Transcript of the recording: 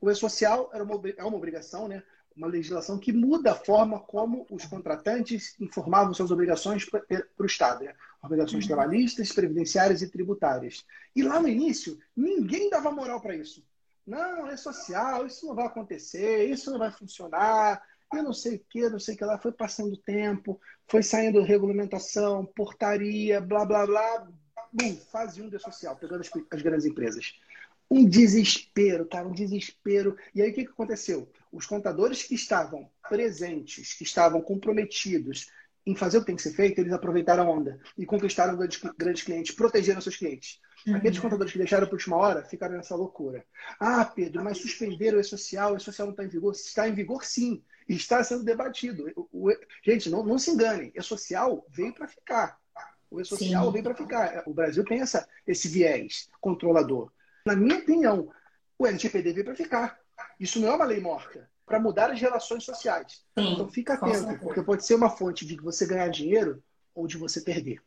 O E-Social era uma, é uma obrigação, né? uma legislação que muda a forma como os contratantes informavam suas obrigações para o Estado. Né? Obrigações uhum. trabalhistas, previdenciárias e tributárias. E lá no início, ninguém dava moral para isso. Não, é social, isso não vai acontecer, isso não vai funcionar, eu não sei o que, não sei o que lá. Foi passando o tempo, foi saindo regulamentação, portaria, blá, blá, blá. Bum, fase 1 um de social, pegando as, as grandes empresas um desespero, cara, um desespero. E aí o que, que aconteceu? Os contadores que estavam presentes, que estavam comprometidos em fazer o que tem que ser feito, eles aproveitaram a onda e conquistaram grandes, grandes clientes, protegeram seus clientes. Uhum. Aqueles contadores que deixaram para última hora ficaram nessa loucura. Ah, Pedro, mas suspenderam o E-Social, o E-Social não está em vigor. Está em vigor, sim. E está sendo debatido. O, o, gente, não, não se engane. E-Social veio para ficar. O E-Social veio para ficar. O Brasil tem essa, esse viés controlador. Na minha opinião, o LGPD veio para ficar. Isso não é uma lei morta. Para mudar as relações sociais. Sim, então fica atento, porque pode ser uma fonte de você ganhar dinheiro ou de você perder.